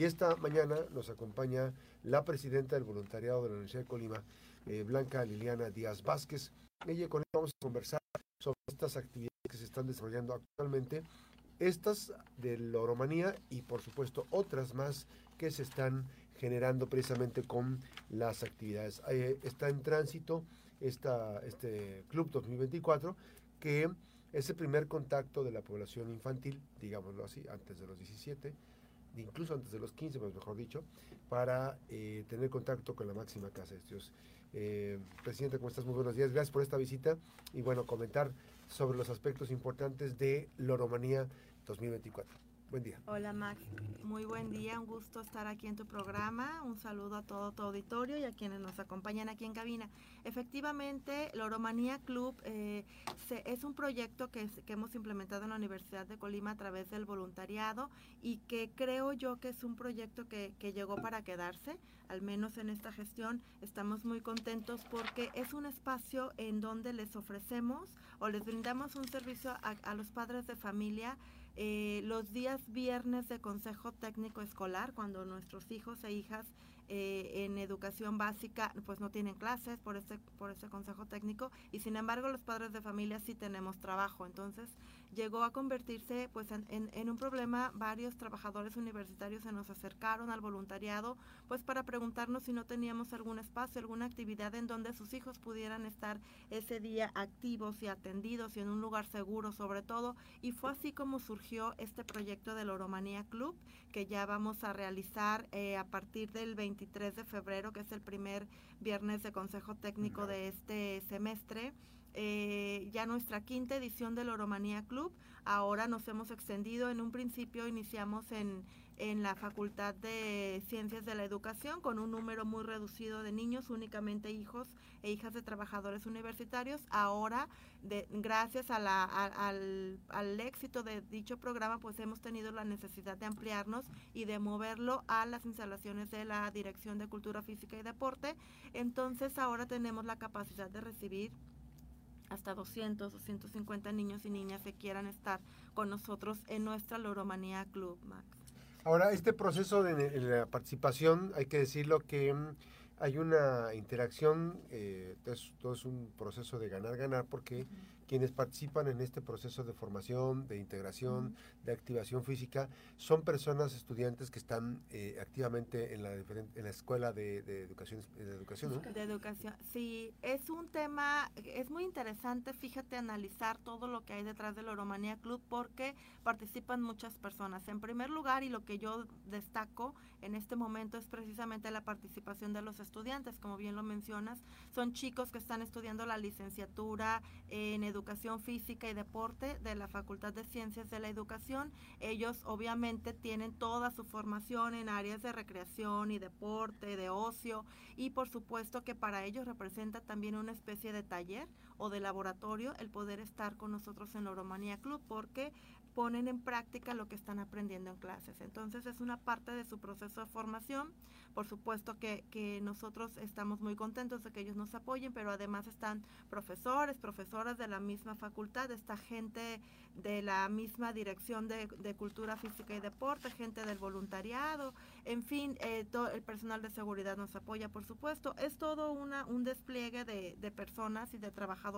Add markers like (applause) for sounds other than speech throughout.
Y esta mañana nos acompaña la presidenta del voluntariado de la Universidad de Colima, eh, Blanca Liliana Díaz Vázquez. Ella con ella vamos a conversar sobre estas actividades que se están desarrollando actualmente, estas de la oromanía y por supuesto otras más que se están generando precisamente con las actividades. Eh, está en tránsito este Club 2024 que es el primer contacto de la población infantil, digámoslo así, antes de los 17, incluso antes de los 15, pues mejor dicho, para eh, tener contacto con la máxima casa de estudios. Eh, presidente, ¿cómo estás? Muy buenos días. Gracias por esta visita y bueno, comentar sobre los aspectos importantes de Loromanía 2024. Buen día. Hola Max, muy buen día, un gusto estar aquí en tu programa, un saludo a todo tu auditorio y a quienes nos acompañan aquí en cabina. Efectivamente, Loromanía Club eh, es un proyecto que, que, hemos implementado en la Universidad de Colima a través del voluntariado y que creo yo que es un proyecto que, que llegó para quedarse, al menos en esta gestión estamos muy contentos porque es un espacio en donde les ofrecemos o les brindamos un servicio a, a los padres de familia eh, los días viernes de consejo técnico escolar, cuando nuestros hijos e hijas eh, en educación básica pues no tienen clases por este, por ese consejo técnico y sin embargo los padres de familia sí tenemos trabajo. Entonces llegó a convertirse pues en, un problema. Varios trabajadores universitarios se nos acercaron al voluntariado pues para preguntarnos si no teníamos algún espacio, alguna actividad en donde sus hijos pudieran estar ese día activos y atendidos y en un lugar seguro sobre todo. Y fue así como surgió este proyecto del Oromanía Club que ya vamos a realizar eh, a partir del 20 23 de febrero, que es el primer viernes de consejo técnico de este semestre. Eh, ya nuestra quinta edición del Oromanía Club. Ahora nos hemos extendido. En un principio iniciamos en, en la Facultad de Ciencias de la Educación con un número muy reducido de niños, únicamente hijos e hijas de trabajadores universitarios. Ahora, de, gracias a la, al, al, éxito de dicho programa, pues hemos tenido la necesidad de ampliarnos y de moverlo a las instalaciones de la Dirección de Cultura Física y Deporte. Entonces, ahora tenemos la capacidad de recibir hasta 200 o 150 niños y niñas que quieran estar con nosotros en nuestra Loromanía Club, Max. Ahora, este proceso de, la participación, hay que decirlo que mm, hay una interacción, eh, todo es un proceso de ganar-ganar porque quienes participan en este proceso de formación, de integración, de activación física, son personas, estudiantes que están eh, activamente en la, en la escuela de, educación. De educación, ¿no? De educación, sí. Es un tema, es muy interesante, fíjate, analizar todo lo que hay detrás del Oromanía Club porque participan muchas personas. En primer lugar, y lo que yo destaco en este momento es precisamente la participación de los estudiantes, como bien lo mencionas, son chicos que están estudiando la licenciatura en educación Educación Física y Deporte de la Facultad de Ciencias de la Educación. Ellos obviamente tienen toda su formación en áreas de recreación y deporte, de ocio y por supuesto que para ellos representa también una especie de taller o de laboratorio el poder estar con nosotros en Oromanía Club porque ponen en práctica lo que están aprendiendo en clases. Entonces es una parte de su proceso de formación. Por supuesto que, que, nosotros estamos muy contentos de que ellos nos apoyen, pero además están profesores, profesoras de la misma facultad, está gente de la misma dirección de, cultura física y deporte, gente del voluntariado, en fin, eh, todo el personal de seguridad nos apoya, por supuesto. Es todo una, un despliegue de, de personas y de trabajadores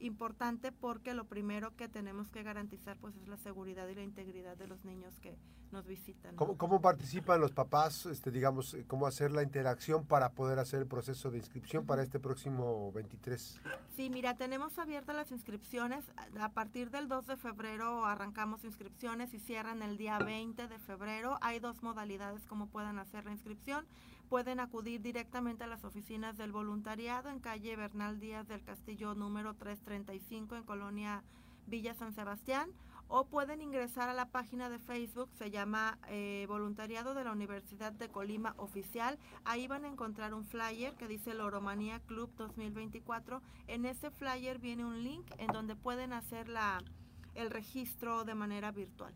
importante porque lo primero que tenemos que garantizar pues es la seguridad y la integridad de los niños que nos visitan. ¿Cómo, cómo participan los papás, este, digamos, eh, cómo hacer la interacción para poder hacer el proceso de inscripción para este próximo 23? Sí, mira, tenemos abiertas las inscripciones. A partir del 2 de febrero arrancamos inscripciones y cierran el día 20 de febrero. Hay dos modalidades como puedan hacer la inscripción. Pueden acudir directamente a las oficinas del voluntariado en calle Bernal Díaz del Castillo número 335 en Colonia Villa San Sebastián o pueden ingresar a la página de Facebook, se llama eh, Voluntariado de la Universidad de Colima Oficial. Ahí van a encontrar un flyer que dice Loromanía Club 2024. En ese flyer viene un link en donde pueden hacer la, el registro de manera virtual.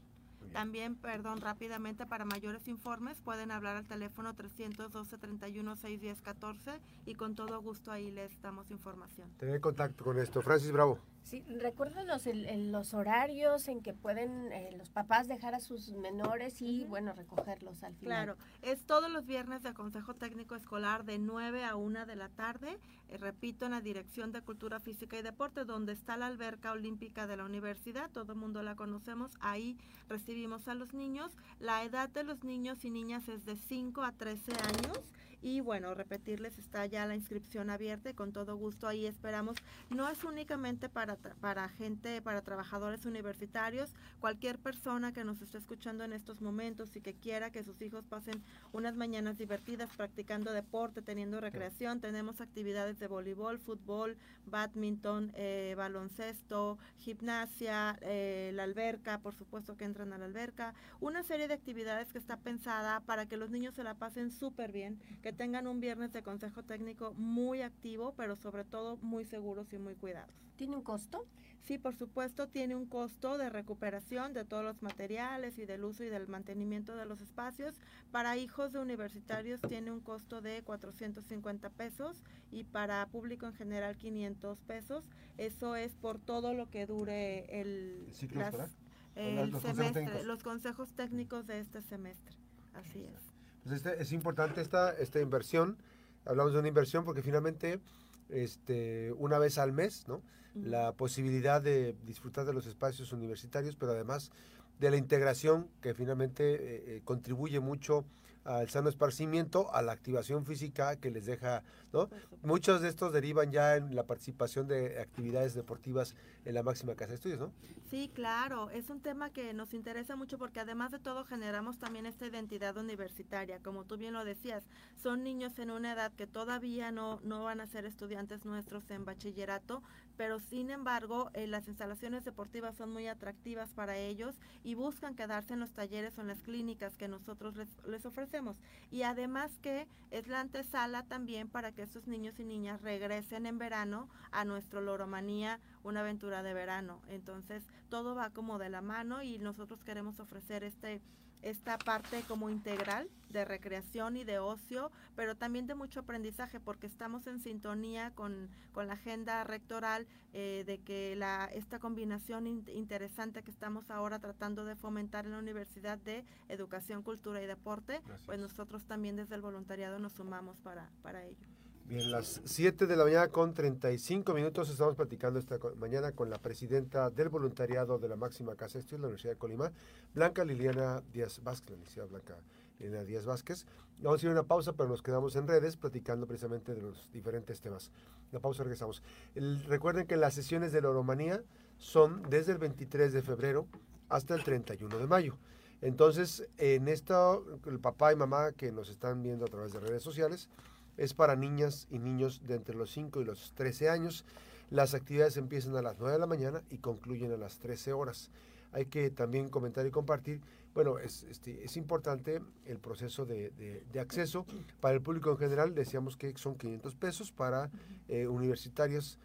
También, perdón, rápidamente, para mayores informes pueden hablar al teléfono 312 31 610 14 y con todo gusto ahí les damos información. Tener contacto con esto. Francis Bravo. Sí, recuérdanos el, los horarios en que pueden eh, los papás dejar a sus menores y, bueno, recogerlos al final. Claro, es todos los viernes de Consejo Técnico Escolar de 9 a 1 de la tarde, eh, repito, en la Dirección de Cultura Física y Deporte, donde está la alberca olímpica de la universidad, todo el mundo la conocemos, ahí recibimos a los niños. La edad de los niños y niñas es de 5 a 13 años y bueno, repetirles, está ya la inscripción abierta y con todo gusto ahí esperamos. No es únicamente para, para gente, para trabajadores universitarios, cualquier persona que nos esté escuchando en estos momentos y que quiera que sus hijos pasen unas mañanas divertidas practicando deporte, teniendo recreación, tenemos actividades de voleibol, fútbol, badminton, eh, baloncesto, gimnasia, eh, la alberca, por supuesto que entran a la alberca, una serie de actividades que está pensada para que los niños se la pasen súper bien, que tengan un viernes de consejo técnico muy activo, pero sobre todo muy seguros y muy cuidados. ¿Tiene un costo? Sí, por supuesto, tiene un costo de recuperación de todos los materiales y del uso y del mantenimiento de los espacios. Para hijos de universitarios tiene un costo de 450 pesos y para público en general 500 pesos. Eso es por todo lo que dure el, el semestre, los consejos técnicos de este semestre. Así es. Este, es importante esta, esta inversión. Hablamos de una inversión porque finalmente, este, una vez al mes, ¿no? La posibilidad de disfrutar de los espacios universitarios, pero además de la integración que finalmente eh, eh, contribuye mucho al sano esparcimiento, a la activación física que les deja, ¿no? Muchos de estos derivan ya en la participación de actividades deportivas en la máxima casa de estudios, ¿no? Sí, claro, es un tema que nos interesa mucho porque además de todo generamos también esta identidad universitaria, como tú bien lo decías, son niños en una edad que todavía no, no van a ser estudiantes nuestros en bachillerato, pero sin embargo eh, las instalaciones deportivas son muy atractivas para ellos y buscan quedarse en los talleres o en las clínicas que nosotros les, les ofrecemos. Y además que es la antesala también para que estos niños y niñas regresen en verano a nuestro Loromanía, una aventura de verano. Entonces todo va como de la mano y nosotros queremos ofrecer este esta parte como integral de recreación y de ocio, pero también de mucho aprendizaje, porque estamos en sintonía con, la agenda rectoral eh, de que la, esta combinación interesante que estamos ahora tratando de fomentar en la Universidad de Educación, Cultura y Deporte, pues nosotros también desde el voluntariado nos sumamos para, para ello. Bien, las 7 de la mañana con 35 minutos estamos platicando esta mañana con la presidenta del voluntariado de la máxima casa de la Universidad de Colima, Blanca Liliana Díaz Vázquez, la Universidad Blanca Liliana Díaz Vázquez. Vamos a ir a una pausa, pero nos quedamos en redes platicando precisamente de los diferentes temas. La pausa regresamos. recuerden que las sesiones de la Oromanía son desde el 23 de febrero hasta el 31 de mayo. Entonces, en esto, el papá y mamá que nos están viendo a través de redes sociales, es para niñas y niños de entre los 5 y los 13 años. Las actividades empiezan a las 9 de la mañana y concluyen a las 13 horas. Hay que también comentar y compartir. Bueno, es, este, es importante el proceso de, acceso. Para el público en general, decíamos que son 500 pesos. Para eh, universitarios,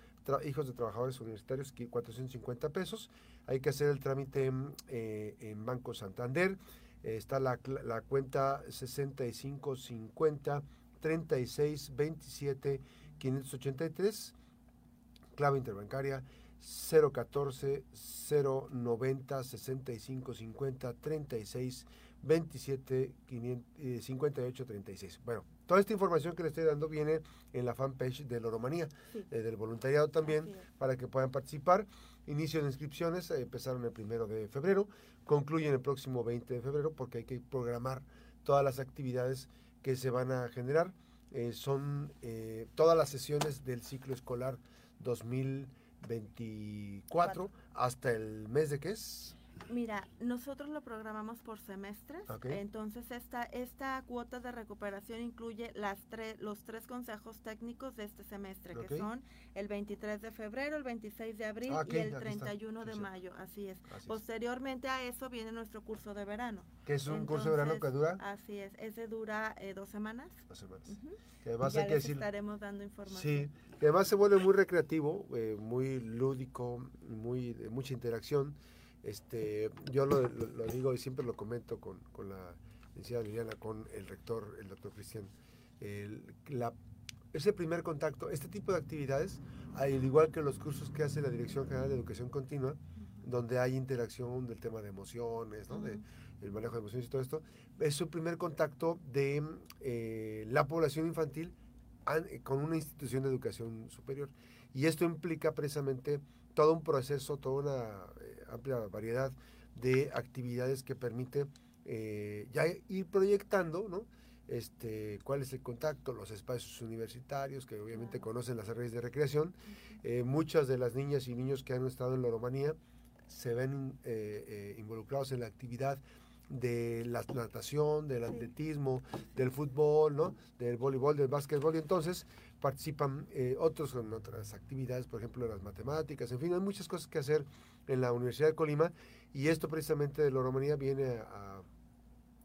hijos de trabajadores universitarios, 450 pesos. Hay que hacer el trámite eh, en Banco Santander. está la, la cuenta 6550 36 27 583, clave interbancaria 014 090 65 50 36 27 58 36. Bueno, toda esta información que le estoy dando viene en la fanpage de Loromanía, eh, del voluntariado también, para que puedan participar. Inicio de inscripciones eh, empezaron el primero de febrero, concluyen el próximo 20 de febrero porque hay que programar todas las actividades que se van a generar. Eh, son eh, todas las sesiones del ciclo escolar 2024 hasta el mes de qué es? Mira, nosotros lo programamos por semestres, entonces esta, esta cuota de recuperación incluye las tres, los tres consejos técnicos de este semestre, que son el 23 de febrero, el 26 de abril ah, y el 31 de mayo, así es. Posteriormente a eso viene nuestro curso de verano. ¿Qué es un curso de verano que dura? Así es, ese dura eh, dos semanas. Dos semanas. que además ya les estaremos dando información. Sí, que además se vuelve muy recreativo, eh, muy lúdico, muy de mucha interacción este, yo lo, digo y siempre lo comento con, la licenciada Liliana, con el rector, el doctor Cristian, la ese primer contacto, este tipo de actividades, al igual que los cursos que hace la Dirección General de Educación Continua, donde hay interacción del tema de emociones, ¿no? de, el manejo de emociones y todo esto, es un primer contacto de eh, la población infantil con una institución de educación superior. Y esto implica precisamente todo un proceso, toda una eh, amplia variedad de actividades que permite eh, ya ir proyectando, ¿no? Este, cuál es el contacto, los espacios universitarios, que obviamente conocen las redes de recreación. muchas de las niñas y niños que han estado en la Romanía se ven involucrados en la actividad de la natación, del atletismo, del fútbol, ¿no? del voleibol, del básquetbol, y entonces participan eh, otros en otras actividades, por ejemplo, las matemáticas, en fin, hay muchas cosas que hacer en la Universidad de Colima, y esto precisamente de la Romanía viene a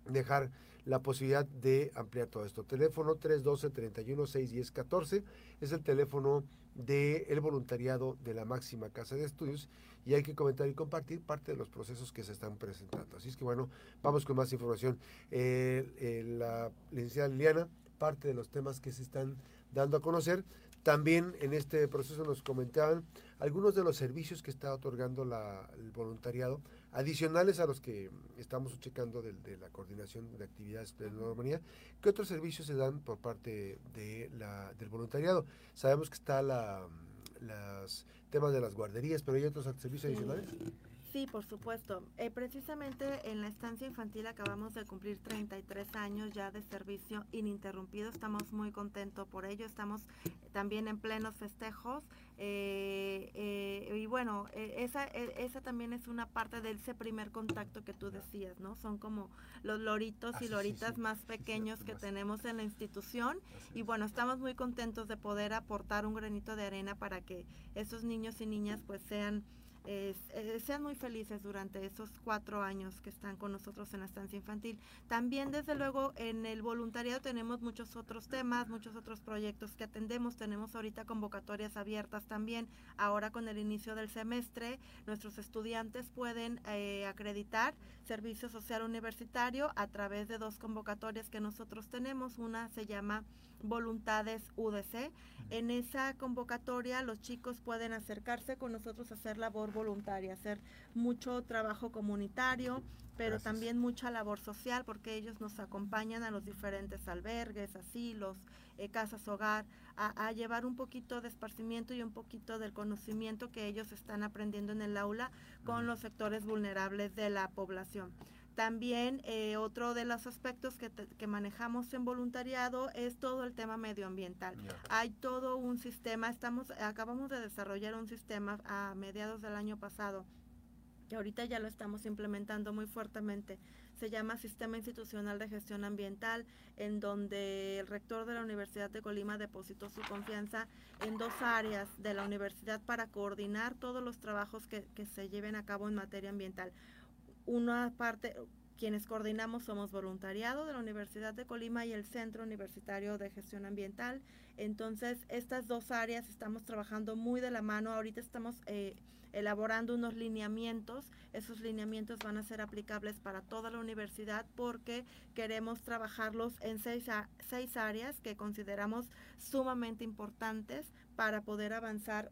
dejar la posibilidad de ampliar todo esto. Teléfono 312 31 610 14 es el teléfono del voluntariado de la máxima casa de estudios y hay que comentar y compartir parte de los procesos que se están presentando. Así es que bueno, vamos con más información. la licenciada Liliana, parte de los temas que se están dando a conocer. También en este proceso nos comentaban algunos de los servicios que está otorgando el voluntariado, adicionales a los que estamos checando de, la coordinación de actividades de la Normanía. ¿Qué otros servicios se dan por parte de la, del voluntariado? Sabemos que está la, las temas de las guarderías, pero hay otros servicios adicionales. Sí, por supuesto. Eh, precisamente en la estancia infantil acabamos de cumplir 33 años ya de servicio ininterrumpido. Estamos muy contentos por ello. Estamos también en plenos festejos. Eh, eh, y bueno, esa, esa también es una parte de ese primer contacto que tú decías, ¿no? Son como los loritos y ah, loritas más pequeños que tenemos en la institución. Y bueno, estamos muy contentos de poder aportar un granito de arena para que esos niños y niñas pues sean eh, sean muy felices durante esos cuatro años que están con nosotros en la estancia infantil. También, desde luego, en el voluntariado tenemos muchos otros temas, muchos otros proyectos que atendemos. Tenemos ahorita convocatorias abiertas también. Ahora con el inicio del semestre, nuestros estudiantes pueden eh, acreditar servicio social universitario a través de dos convocatorias que nosotros tenemos. Una se llama Voluntades UDC. En esa convocatoria los chicos pueden acercarse con nosotros a hacer labor voluntaria, hacer mucho trabajo comunitario, pero también mucha labor social porque ellos nos acompañan a los diferentes albergues, asilos, eh, casas hogar, a, a, llevar un poquito de esparcimiento y un poquito del conocimiento que ellos están aprendiendo en el aula con los sectores vulnerables de la población. También eh, otro de los aspectos que, que, manejamos en voluntariado es todo el tema medioambiental. Hay todo un sistema, estamos, acabamos de desarrollar un sistema a mediados del año pasado, que ahorita ya lo estamos implementando muy fuertemente. Se llama Sistema Institucional de Gestión Ambiental, en donde el rector de la Universidad de Colima depositó su confianza en dos áreas de la universidad para coordinar todos los trabajos que, que se lleven a cabo en materia ambiental una parte, quienes coordinamos somos voluntariado de la Universidad de Colima y el Centro Universitario de Gestión Ambiental. Entonces, estas dos áreas estamos trabajando muy de la mano. Ahorita estamos eh, elaborando unos lineamientos. Esos lineamientos van a ser aplicables para toda la universidad porque queremos trabajarlos en seis, seis áreas que consideramos sumamente importantes para poder avanzar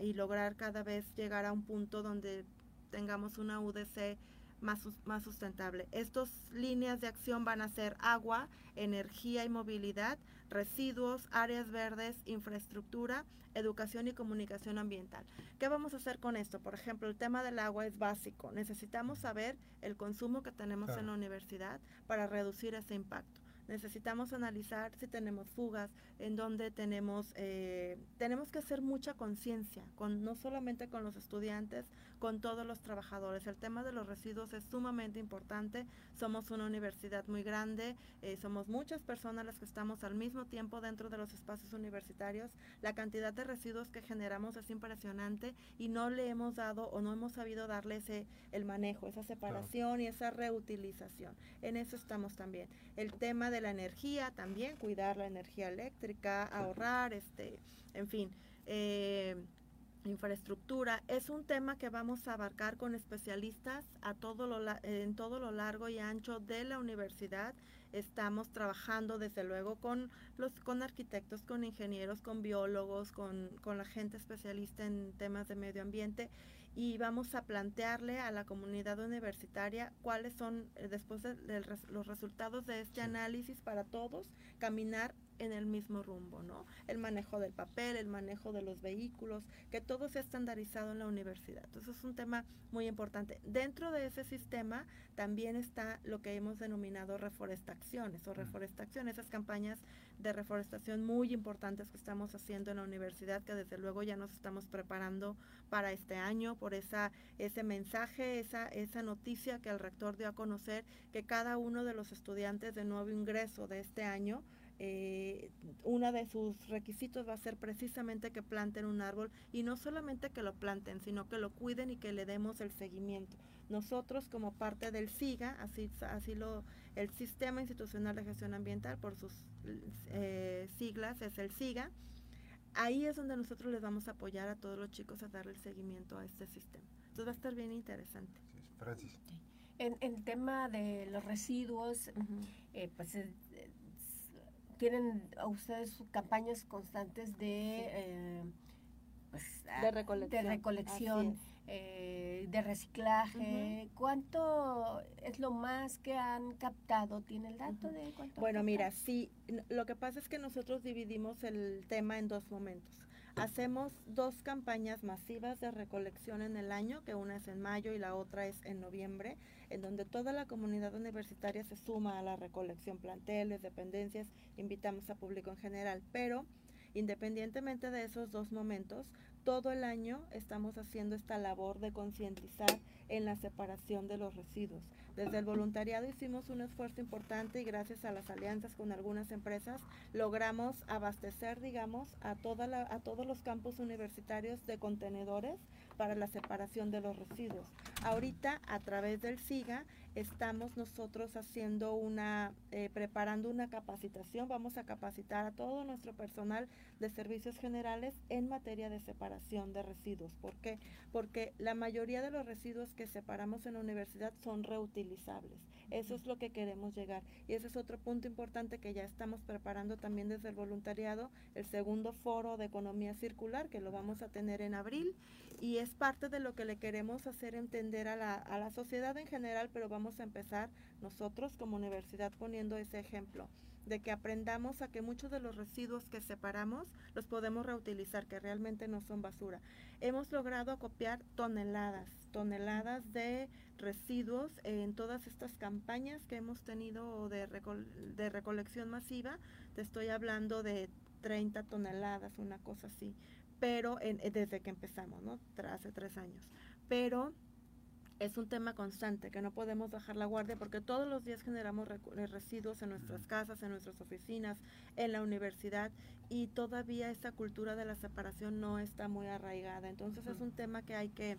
y lograr cada vez llegar a un punto donde tengamos una UDC más, más sustentable. Estas líneas de acción van a ser agua, energía y movilidad, residuos, áreas verdes, infraestructura, educación y comunicación ambiental. ¿Qué vamos a hacer con esto? Por ejemplo, el tema del agua es básico. Necesitamos saber el consumo que tenemos en la universidad para reducir ese impacto necesitamos analizar si tenemos fugas, en donde tenemos, eh, tenemos que hacer mucha conciencia, con, no solamente con los estudiantes, con todos los trabajadores. El tema de los residuos es sumamente importante. Somos una universidad muy grande, eh, somos muchas personas las que estamos al mismo tiempo dentro de los espacios universitarios. La cantidad de residuos que generamos es impresionante y no le hemos dado o no hemos sabido darle ese, el manejo, esa separación y esa reutilización. En eso estamos también. El tema de la energía también, cuidar la energía eléctrica, ahorrar, este, en fin. Eh, infraestructura. Es un tema que vamos a abarcar con especialistas a todo lo, en todo lo largo y ancho de la universidad. Estamos trabajando desde luego con los con arquitectos, con ingenieros, con biólogos, con, con la gente especialista en temas de medio ambiente. Y vamos a plantearle a la comunidad universitaria cuáles son, eh, después de, los resultados de este análisis para todos, caminar en el mismo rumbo, ¿no? El manejo del papel, el manejo de los vehículos, que todo sea estandarizado en la universidad. Entonces es un tema muy importante. Dentro de ese sistema también está lo que hemos denominado reforestaciones o reforestación, esas campañas de reforestación muy importantes que estamos haciendo en la universidad, que desde luego ya nos estamos preparando para este año, por esa, ese mensaje, esa, esa noticia que el rector dio a conocer, que cada uno de los estudiantes de nuevo ingreso de este año eh, uno de sus requisitos va a ser precisamente que planten un árbol y no solamente que lo planten, sino que lo cuiden y que le demos el seguimiento. Nosotros como parte del SIGA, así, así lo, el Sistema Institucional de Gestión Ambiental, por sus eh, siglas, es el SIGA, ahí es donde nosotros les vamos a apoyar a todos los chicos a darle el seguimiento a este sistema. Entonces va a estar bien interesante. Francis. En el tema de los residuos, eh, pues tienen ustedes campañas constantes de, eh, pues, de recolección, de, recolección eh, de reciclaje. ¿Cuánto es lo más que han captado? ¿Tiene el dato de cuánto? Bueno, mira, sí, lo que pasa es que nosotros dividimos el tema en dos momentos. Hacemos dos campañas masivas de recolección en el año, que una es en mayo y la otra es en noviembre, en donde toda la comunidad universitaria se suma a la recolección, planteles, dependencias, invitamos a público en general, pero independientemente de esos dos momentos, todo el año estamos haciendo esta labor de concientizar en la separación de los residuos. Desde el voluntariado hicimos un esfuerzo importante y gracias a las alianzas con algunas empresas logramos abastecer, digamos, a, toda a todos los campus universitarios de contenedores para la separación de los residuos. Ahorita, a través del SIGA, estamos nosotros haciendo una, eh, preparando una capacitación. Vamos a capacitar a todo nuestro personal de servicios generales en materia de separación de residuos. ¿Por qué? Porque la mayoría de los residuos que separamos en la universidad son reutilizables. Eso es lo que queremos llegar. Y ese es otro punto importante que ya estamos preparando también desde el voluntariado, el segundo foro de economía circular, que lo vamos a tener en abril. Y es parte de lo que le queremos hacer entender a la, a la sociedad en general, pero vamos a empezar nosotros como universidad poniendo ese ejemplo de que aprendamos a que muchos de los residuos que separamos los podemos reutilizar, que realmente no son basura. Hemos logrado copiar toneladas, toneladas de residuos en todas estas campañas que hemos tenido de, de recolección masiva. Te estoy hablando de 30 toneladas, una cosa así, pero desde que empezamos, ¿no? Hace tres años. Pero es un tema constante, que no podemos bajar la guardia porque todos los días generamos eh, residuos en nuestras casas, en nuestras oficinas, en la universidad y todavía esta cultura de la separación no está muy arraigada. Entonces es un tema que hay que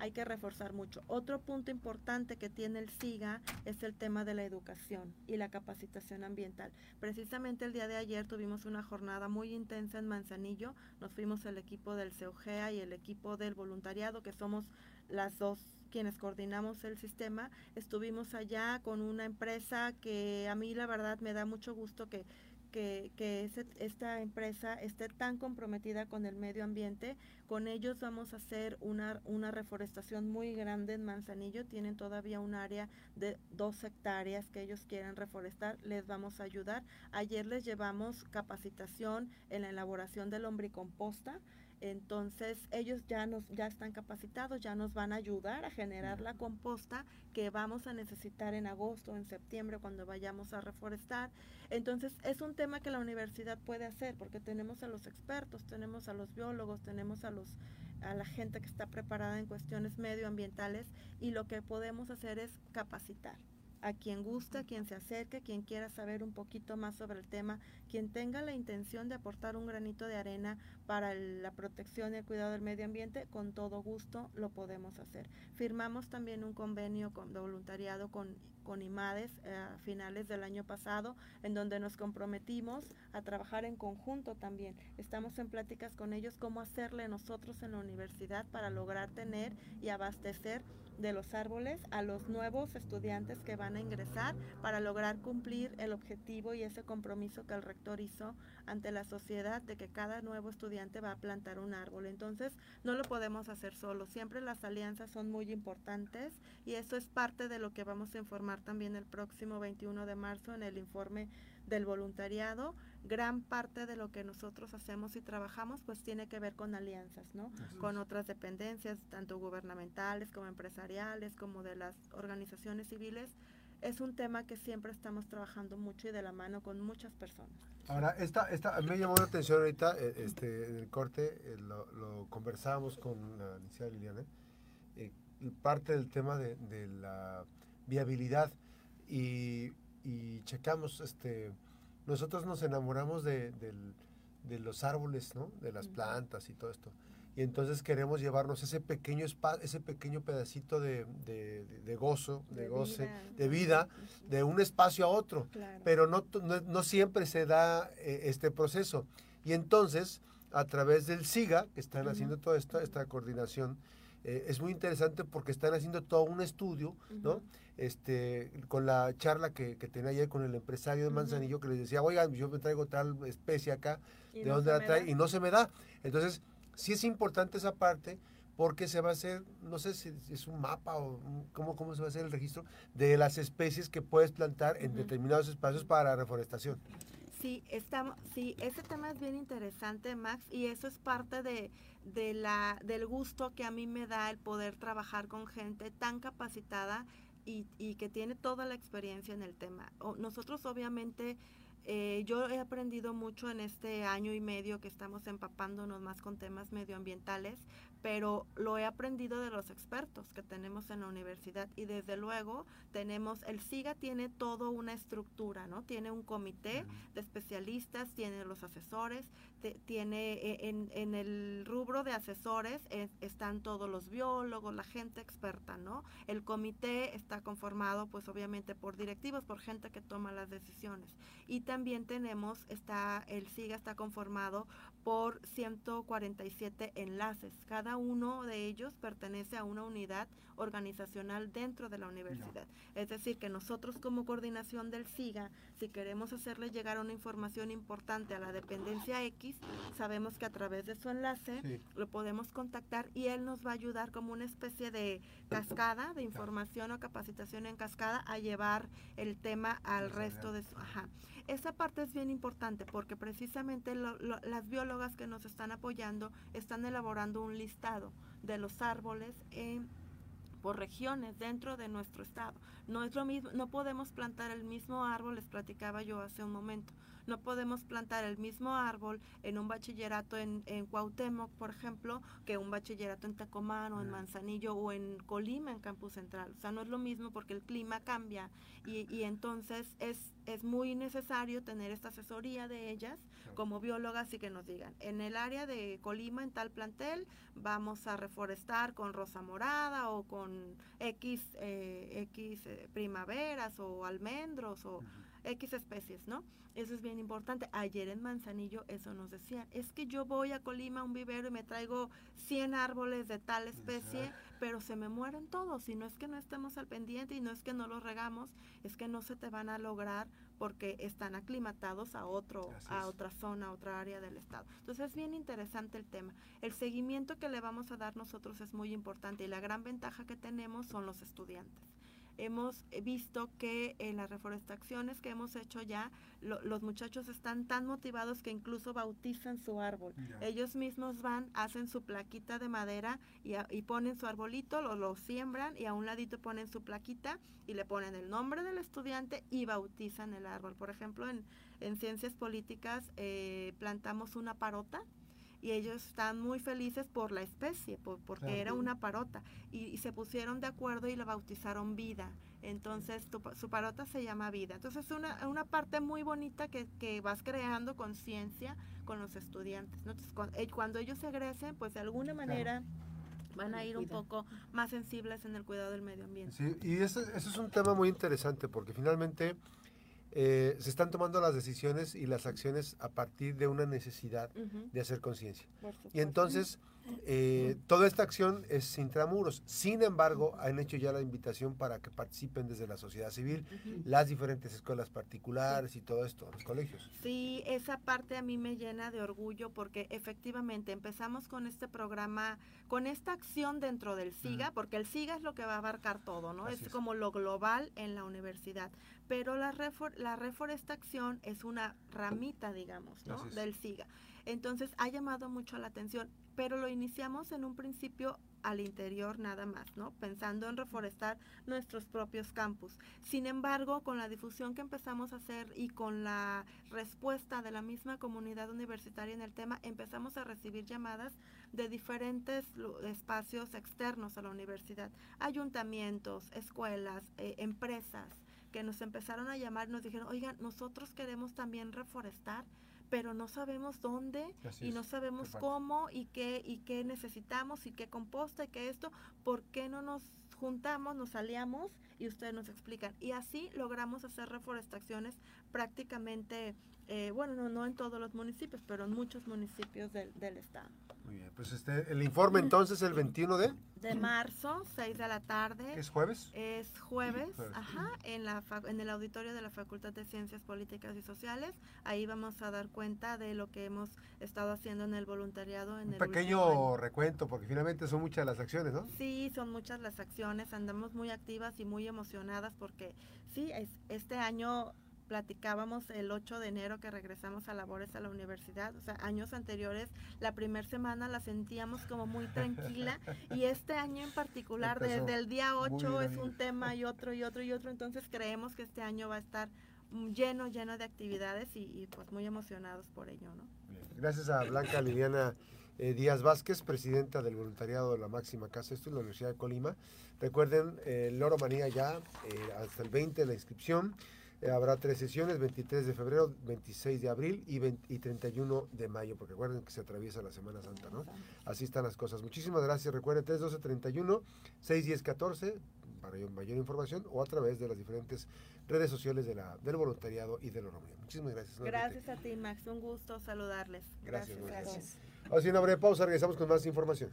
hay que reforzar mucho. Otro punto importante que tiene el SIGA es el tema de la educación y la capacitación ambiental. Precisamente el día de ayer tuvimos una jornada muy intensa en Manzanillo. Nos fuimos el equipo del CEOGEA y el equipo del voluntariado, que somos las dos quienes coordinamos el sistema, estuvimos allá con una empresa que a mí la verdad me da mucho gusto que, que, que esta empresa esté tan comprometida con el medio ambiente. Con ellos vamos a hacer una, una reforestación muy grande en Manzanillo. Tienen todavía un área de dos hectáreas que ellos quieren reforestar. Les vamos a ayudar. Ayer les llevamos capacitación en la elaboración del lombricomposta. Entonces ellos ya nos ya están capacitados, ya nos van a ayudar a generar la composta que vamos a necesitar en agosto, en septiembre cuando vayamos a reforestar. Entonces es un tema que la universidad puede hacer porque tenemos a los expertos, tenemos a los biólogos, tenemos a los a la gente que está preparada en cuestiones medioambientales y lo que podemos hacer es capacitar a quien guste, a quien se acerque, quien quiera saber un poquito más sobre el tema, quien tenga la intención de aportar un granito de arena para la protección y el cuidado del medio ambiente, con todo gusto lo podemos hacer. Firmamos también un convenio con, de voluntariado con con IMADES eh, a finales del año pasado, en donde nos comprometimos a trabajar en conjunto también. Estamos en pláticas con ellos cómo hacerle nosotros en la universidad para lograr tener y abastecer de los árboles a los nuevos estudiantes que van a ingresar para lograr cumplir el objetivo y ese compromiso que el rector hizo ante la sociedad de que cada nuevo estudiante va a plantar un árbol. Entonces, no lo podemos hacer solo. Siempre las alianzas son muy importantes y eso es parte de lo que vamos a informar también el próximo 21 de marzo en el informe del voluntariado, gran parte de lo que nosotros hacemos y trabajamos pues tiene que ver con alianzas, ¿no? Con otras dependencias, tanto gubernamentales como empresariales, como de las organizaciones civiles. Es un tema que siempre estamos trabajando mucho y de la mano con muchas personas. Ahora, esta, esta, me llamó la atención ahorita, eh, este, en el corte, eh, lo, lo, conversábamos con la licenciada Liliana, eh, parte del tema de, de la viabilidad y y checamos, este, nosotros nos enamoramos de, de los árboles, ¿no? De las plantas y todo esto. Y entonces queremos llevarnos ese pequeño ese pequeño pedacito de, de, gozo, de, goce, de vida, de un espacio a otro. Pero no, no, siempre se da eh, este proceso. Y entonces, a través del SIGA, que están haciendo toda esta, esta coordinación, eh, es muy interesante porque están haciendo todo un estudio, ¿no? Este, con la charla que, que, tenía ayer con el empresario de Manzanillo, que les decía, oigan, yo me traigo tal especie acá, ¿de dónde la trae? Y no se me da. Entonces, sí es importante esa parte porque se va a hacer, no sé si es un mapa o cómo, cómo se va a hacer el registro de las especies que puedes plantar en determinados espacios para la reforestación. Sí, estamos, sí, ese tema es bien interesante, Max, y eso es parte de, de la, del gusto que a mí me da el poder trabajar con gente tan capacitada y, que tiene toda la experiencia en el tema. nosotros obviamente eh, yo he aprendido mucho en este año y medio que estamos empapándonos más con temas medioambientales, pero lo he aprendido de los expertos que tenemos en la universidad y desde luego tenemos, el SIGA tiene todo una estructura, ¿no? Tiene un comité de especialistas, tiene los asesores, tiene eh, en, en, el rubro de asesores están todos los biólogos, la gente experta, ¿no? El comité está conformado pues obviamente por directivos, por gente que toma las decisiones y también tenemos, está, el SIGA está conformado por 147 enlaces. Cada uno de ellos pertenece a una unidad organizacional dentro de la universidad. Es decir, que nosotros como coordinación del SIGA, si queremos hacerle llegar una información importante a la dependencia X, sabemos que a través de su enlace lo podemos contactar y él nos va a ayudar como una especie de cascada de información o capacitación en cascada a llevar el tema al resto de su... Ajá. Esa parte es bien importante porque precisamente las que nos están apoyando están elaborando un listado de los árboles en por regiones dentro de nuestro estado. No es lo mismo, no podemos plantar el mismo árbol, les platicaba yo hace un momento. No podemos plantar el mismo árbol en un bachillerato en, en Cuauhtémoc, por ejemplo, que un bachillerato en Tacomán o en Manzanillo o en Colima, en Campus Central. O sea, no es lo mismo porque el clima cambia y, y entonces es, es muy necesario tener esta asesoría de ellas como biólogas y que nos digan, en el área de Colima, en tal plantel, vamos a reforestar con rosa morada o con X, eh, X eh, primaveras o almendros o X especies, ¿no? Eso es bien importante. Ayer en Manzanillo eso nos decían. Es que yo voy a Colima a un vivero y me traigo 100 árboles de tal especie, pero se me mueren todos. Y no es que no estemos al pendiente y no es que no los regamos, es que no se te van a lograr porque están aclimatados a otro, a otra zona, a otra área del estado. Entonces es bien interesante el tema. El seguimiento que le vamos a dar nosotros es muy importante y la gran ventaja que tenemos son los estudiantes hemos visto que en las reforestaciones que hemos hecho ya, los muchachos están tan motivados que incluso bautizan su árbol. Ellos mismos van, hacen su plaquita de madera y, ponen su arbolito, lo, lo, siembran y a un ladito ponen su plaquita y le ponen el nombre del estudiante y bautizan el árbol. Por ejemplo, en, en ciencias políticas eh, plantamos una parota y ellos están muy felices por la especie, porque era una parota, y, se pusieron de acuerdo y la bautizaron vida. Entonces su parota se llama vida. Entonces es una, una parte muy bonita que, que vas creando conciencia con los estudiantes. Entonces, eh, cuando, ellos se egresen, pues de alguna manera van a ir un poco más sensibles en el cuidado del medio ambiente. Sí, y ese, ese es un tema muy interesante porque finalmente eh, se están tomando las decisiones y las acciones a partir de una necesidad de hacer conciencia. Y entonces, eh, toda esta acción es intramuros. Sin embargo, han hecho ya la invitación para que participen desde la sociedad civil, las diferentes escuelas particulares y todo esto, los colegios. Sí, esa parte a mí me llena de orgullo porque efectivamente empezamos con este programa, con esta acción dentro del SIGA, porque el SIGA es lo que va a abarcar todo, ¿no? Es, es, como lo global en la universidad pero la, refor la reforestación es una ramita, digamos, ¿no? del SIGA. Entonces ha llamado mucho la atención, pero lo iniciamos en un principio al interior nada más, ¿no? Pensando en reforestar nuestros propios campus. Sin embargo, con la difusión que empezamos a hacer y con la respuesta de la misma comunidad universitaria en el tema, empezamos a recibir llamadas de diferentes espacios externos a la universidad, ayuntamientos, escuelas, eh, empresas, que nos empezaron a llamar, nos dijeron, oigan, nosotros queremos también reforestar, pero no sabemos dónde y no sabemos cómo y qué y qué necesitamos y qué composta y qué esto, ¿por qué no nos juntamos, nos aliamos y ustedes nos explican? Y así logramos hacer reforestaciones prácticamente, eh, bueno, no, no en todos los municipios, pero en muchos municipios del, del estado. Muy bien, pues este, el informe entonces el 21 de... De marzo, 6 de la tarde. ¿Es jueves? Es jueves, ajá, en, la, en el auditorio de la Facultad de Ciencias Políticas y Sociales. Ahí vamos a dar cuenta de lo que hemos estado haciendo en el voluntariado. En Un pequeño recuento, porque finalmente son muchas las acciones, ¿no? Sí, son muchas las acciones, andamos muy activas y muy emocionadas porque sí, es, este año platicábamos el 8 de enero que regresamos a labores a la universidad, o sea, años anteriores, la primera semana la sentíamos como muy tranquila (laughs) y este año en particular, desde el día 8 es un tema y otro y otro y otro, entonces creemos que este año va a estar lleno, lleno de actividades y, pues muy emocionados por ello, ¿no? Gracias a Blanca Liliana eh, Díaz Vázquez, presidenta del voluntariado de la máxima casa esto en la Universidad de Colima. Recuerden, eh, Loro Manía ya eh, hasta el 20 la inscripción. Eh, habrá tres sesiones, 23 de febrero, 26 de abril y, 20, y 31 de mayo, porque recuerden que se atraviesa la Semana Santa, ¿no? Así están las cosas. Muchísimas gracias. Recuerden 312-31, 610-14 para mayor información o a través de las diferentes redes sociales de la, del voluntariado y de la Romeo. Muchísimas gracias. Gracias a ti, Max. Un gusto saludarles. Gracias. Gracias. gracias. Una breve pausa. Regresamos con más información.